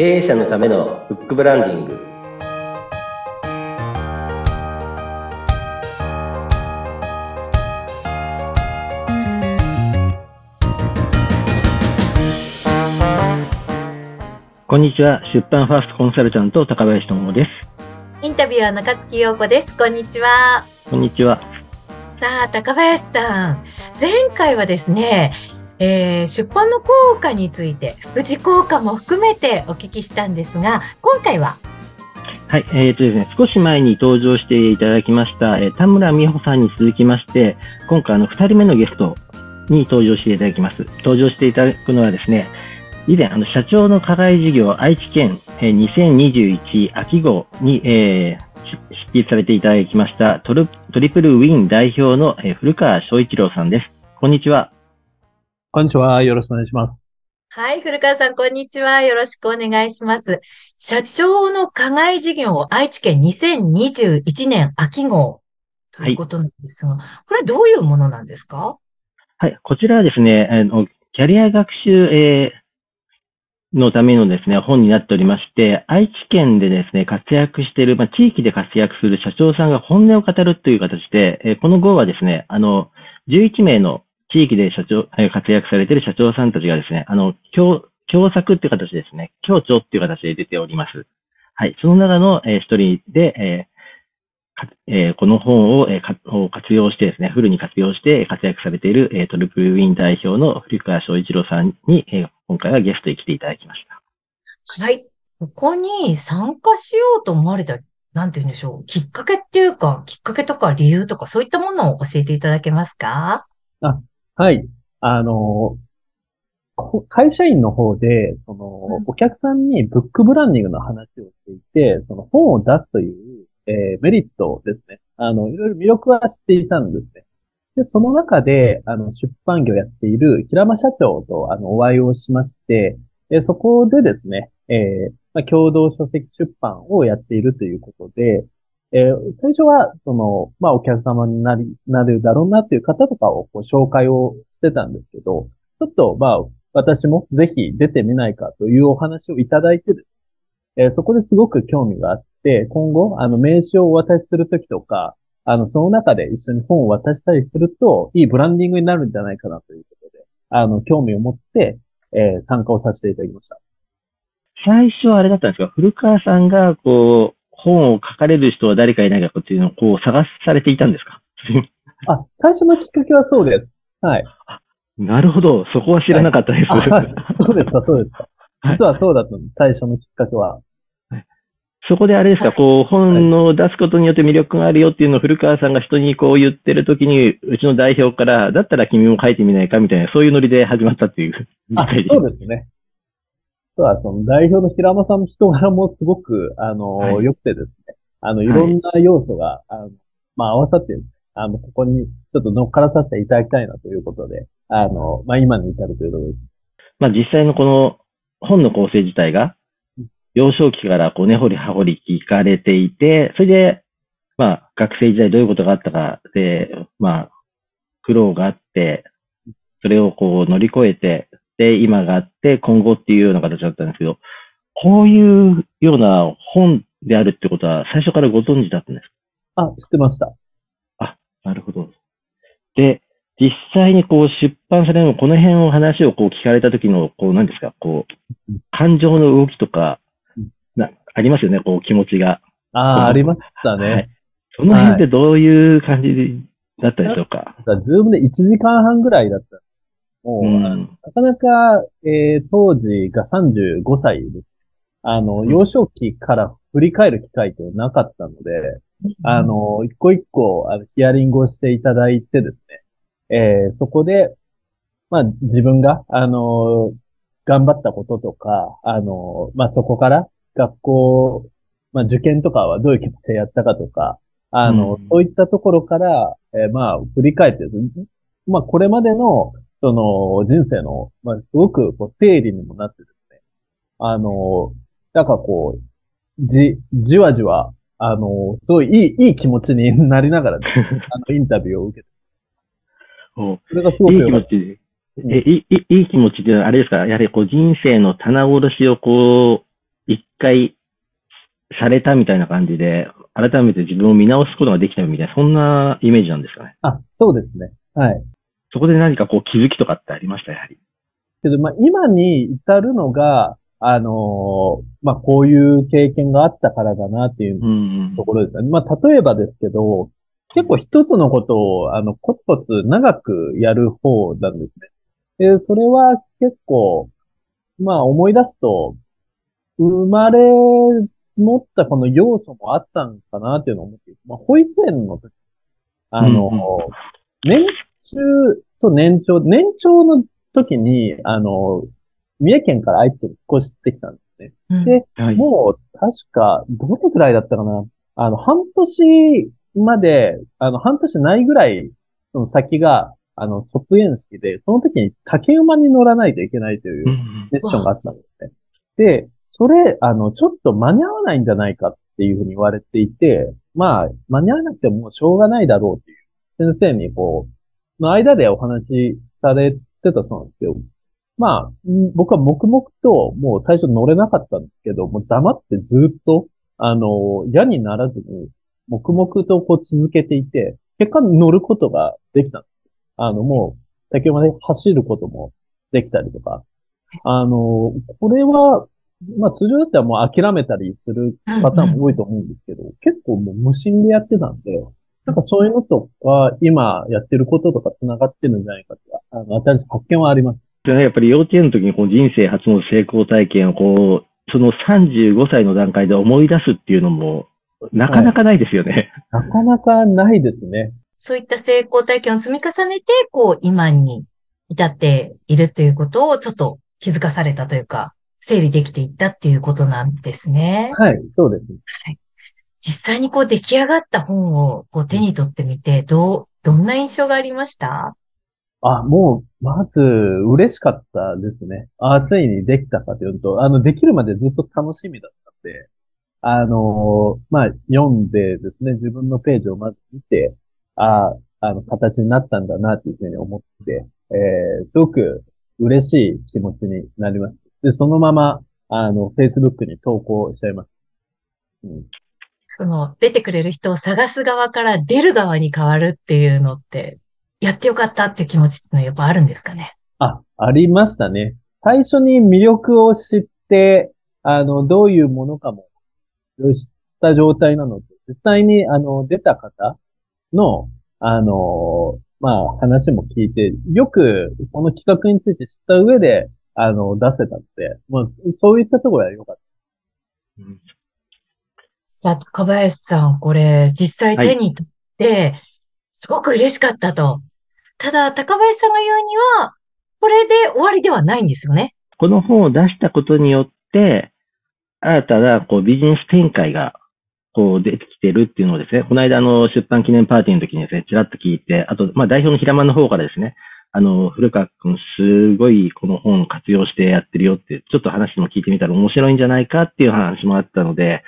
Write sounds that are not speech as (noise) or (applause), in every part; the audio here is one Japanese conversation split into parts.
経営者のためのフックブランディングこんにちは。出版ファーストコンサルタント高林智です。インタビュアー中月陽子です。こんにちは。こんにちは。さあ、高林さん。前回はですね、えー、出版の効果について、副次効果も含めてお聞きしたんですが、今回は？はい、えーとですね、少し前に登場していただきました、えー、田村美穂さんに続きまして、今回あの、二人目のゲストに登場していただきます。登場していただくのはですね、以前、あの、社長の課外事業愛知県、えー、2021秋号に、えー、執筆されていただきましたトルトリプルウィン代表の、古川翔一郎さんです。こんにちは。こんにちは。よろしくお願いします。はい、古川さん、こんにちは。よろしくお願いします。社長の課外事業愛知県2021年秋号ということなんですが、はい、これどういうものなんですか？はい、こちらはですね、あのキャリア学習、えーのためのですね、本になっておりまして、愛知県でですね、活躍している、まあ、地域で活躍する社長さんが本音を語るという形で、えー、この号はですね、あの、11名の地域で社長、えー、活躍されている社長さんたちがですね、あの、共、共作っていう形ですね、協調っていう形で出ております。はい。その中の、えー、一人で、えーえー、この本を,、えー、を活用してですね、フルに活用して活躍されている、えー、トリプルウィン代表の古川翔一郎さんに、えー、今回はゲストに来ていただきました。はい。ここに参加しようと思われた、なんて言うんでしょう。きっかけっていうか、きっかけとか理由とか、そういったものを教えていただけますか？あ、はい。あの、会社員の方で、その、お客さんにブックブランディングの話をしていて、その本を出すという、えー、メリットですね。あの、いろいろ魅力は知っていたんですね。で、その中で、あの、出版業をやっている平間社長と、あの、お会いをしまして、で、そこでですね、えー、まあ、共同書籍出版をやっているということで、えー、最初は、その、まあ、お客様になり、なるだろうなっていう方とかをこう紹介をしてたんですけど、ちょっと、まあ、私もぜひ出てみないかというお話をいただいてです、えー、そこですごく興味があって、今後、あの、名刺をお渡しするときとか、あの、その中で一緒に本を渡したりすると、いいブランディングになるんじゃないかなということで、あの、興味を持って、えー、参加をさせていただきました。最初はあれだったんですか？古川さんが、こう、本を書かれる人は誰かいないかっていうのを、こう、探されていたんですか？(laughs) あ、最初のきっかけはそうです。はい。なるほど。そこは知らなかったです。はい、そうですか、そうですか。(laughs) 実はそうだったんです、最初のきっかけは。そこであれですか、こう、本を出すことによって魅力があるよっていうのを古川さんが人にこう言ってるときに、うちの代表から、だったら君も書いてみないかみたいな、そういうノリで始まったっていう。あ、そうですね。そうは、その代表の平間さんの人柄もすごく、あの、はい、良くてですね、あの、い。ろんな要素が、あのまあ、合わさって、あの、ここにちょっと乗っからさせていただきたいなということで、あの、まあ、今に至るというところです。まあ、実際のこの本の構成自体が、幼少期からこう根掘り葉掘り聞かれていて、それで、まあ、学生時代どういうことがあったかで、まあ、苦労があって、それをこう乗り越えて、で、今があって、今後っていうような形だったんですけど、こういうような本であるってことは最初からご存知だったんですか？あ、知ってました。あ、なるほど。で、実際にこう出版されるの、この辺を話をこう聞かれた時の、こう何ですか、こう、感情の動きとか、なありますよね、こう気持ちが。ああ、ありましたね、はい。その辺ってどういう感じだったでしょうか、はい、ズームで1時間半ぐらいだった。もう、うん、なかなか、えー、当時が35歳です。あの、幼少期から振り返る機会ってなかったので、うん、あの、一個一個、あの、ヒアリングをしていただいてですね、えー、そこで、まあ、自分が、あの、頑張ったこととか、あの、まあ、そこから学校、まあ、受験とかはどういう気持ちでやったかとか、あの、うん、そういったところから、えー、まあ、振り返って、まあ、これまでの、その、人生の、まあ、すごく、こう、整理にもなってですね、あの、なんかこう、じ、じわじわ、あの、すごいいい、いい気持ちに (laughs) なりながら、ね、(laughs) あの、インタビューを受けて。それがすごくいい気持ち。え、いい、いい気持ちって、あれですか？やはりこう人生の棚卸しをこう、一回されたみたいな感じで、改めて自分を見直すことができたみたいな、そんなイメージなんですかね？あ、そうですね。はい。そこで何かこう気づきとかってありました、やはり。けど、まあ、今に至るのが、あのーまあ、こういう経験があったからだなっていううんところですね。まあ、例えばですけど、結構一つのことを、あの、コツコツ長くやる方なんですね。で、それは結構、まあ、思い出すと、生まれ持ったこの要素もあったんかなっていうのを思っていて、まあ、保育園の時、あの、うんうん年中と年長、年長の時に、あの、三重県から愛知県に引っ越してきたんですね。うんではい。もう、確か、どれくらいだったかな？あの、半年まで、あの、半年ないぐらい、その先が、あの、卒園式で、その時に竹馬に乗らないといけないといううんうんミッションがあったんですね。で、それ、あの、ちょっと間に合わないんじゃないかっていうふうに言われていて、まあ、間に合わなくてもしょうがないだろうっていう、先生にこう、の間でお話しされてたそうなんですけど、まあ、僕は黙々と、もう最初乗れなかったんですけど、もう黙ってずっと、あの、嫌にならずに、黙々とこう続けていて、結果乗ることができたんです。あの、もう、竹馬で走ることもできたりとか、あの、これは、まあ通常だったらもう諦めたりするパターンも多いと思うんですけど、結構もう無心でやってたんで、なんかそういうのとか、今やってることとか繋がってるんじゃないかって、あの、新しい発見はあります。でねやっぱり幼稚園の時にこう人生初の成功体験をこう、その35歳の段階で思い出すっていうのも、なかなかないですよね。なかなかないですね。そういった成功体験を積み重ねて、こう、今に至っているということをちょっと気づかされたというか、整理できていったっていうことなんですね。はい、そうです。実際にこう出来上がった本をこう手に取ってみて、どう、どんな印象がありました？あ、もう、まず、嬉しかったですね。あ、ついにできたかというと、あの、できるまでずっと楽しみだったんで、あのまあ、読んでですね、自分のページをまず見て、あ、あの、形になったんだな、っていうふうに思って、えー、すごく嬉しい気持ちになります。で、そのまま、あの、Facebook に投稿しちゃいます。うん。その出てくれる人を探す側から出る側に変わるっていうのって、やってよかったっていう気持ちっていうのはやっぱあるんですかね？あ、ありましたね。最初に魅力を知って、あの、どういうものかも、知った状態なので、実際に、あの、出た方の、あの、まあ、話も聞いて、よく、この企画について知った上で、あの、出せたので、まあ、そういったところは良かっさあ、高林さん、これ、実際手に取って、すごく嬉しかったと。ただ、高林さんが言うには、これで終わりではないんですよね。この本を出したことによって、新たなこうビジネス展開がこう出てきてるっていうのをですね、この間あの出版記念パーティーの時にですね、ちらっと聞いて、あと、まあ代表の平間の方からですね、あの、古川くんすごいこの本を活用してやってるよって、ちょっと話も聞いてみたら面白いんじゃないかっていう話もあったので、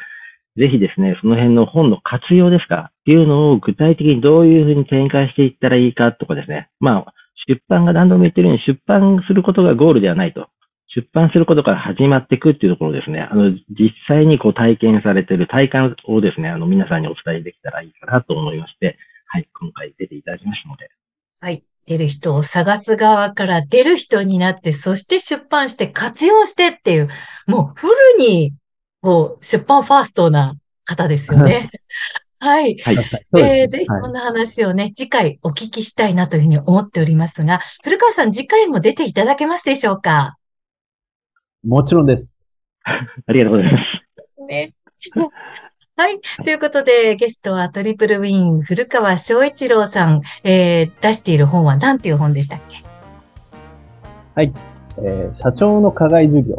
ぜひですね、その辺の本の活用ですか？っていうのを具体的にどういうふうに展開していったらいいかとかですね。まあ、出版が何度も言ってるように出版することがゴールではないと。出版することから始まっていくっていうところですね。あの、実際にこう体験されてる体感をですね、あの、皆さんにお伝えできたらいいかなと思いまして、はい、今回出ていただきましたので。はい。出る人を探す側から出る人になって、そして出版して活用してっていう、もうフルに、こう、出版ファーストな方ですよね。(laughs) はい。はい。えぜひこんな話をね、次回お聞きしたいなというふうに思っておりますが、古川さん次回も出ていただけますでしょうか？もちろんです。(laughs) ありがとうございます。ね。(laughs) はい。ということで、ゲストはトリプルウィン、古川翔一郎さん、えー出している本は何ていう本でしたっけ？えー社長の課外授業、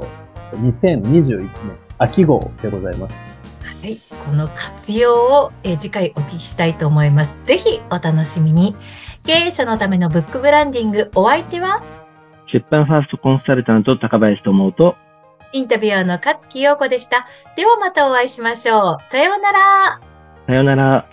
2021年秋号でございます。はい。この活用を、えー次回お聞きしたいと思います。ぜひお楽しみに。経営者のためのブックブランディング、お相手は、出版ファーストコンサルタント高林智と、インタビュアーの勝木陽子でした。ではまたお会いしましょう。さようなら。さようなら。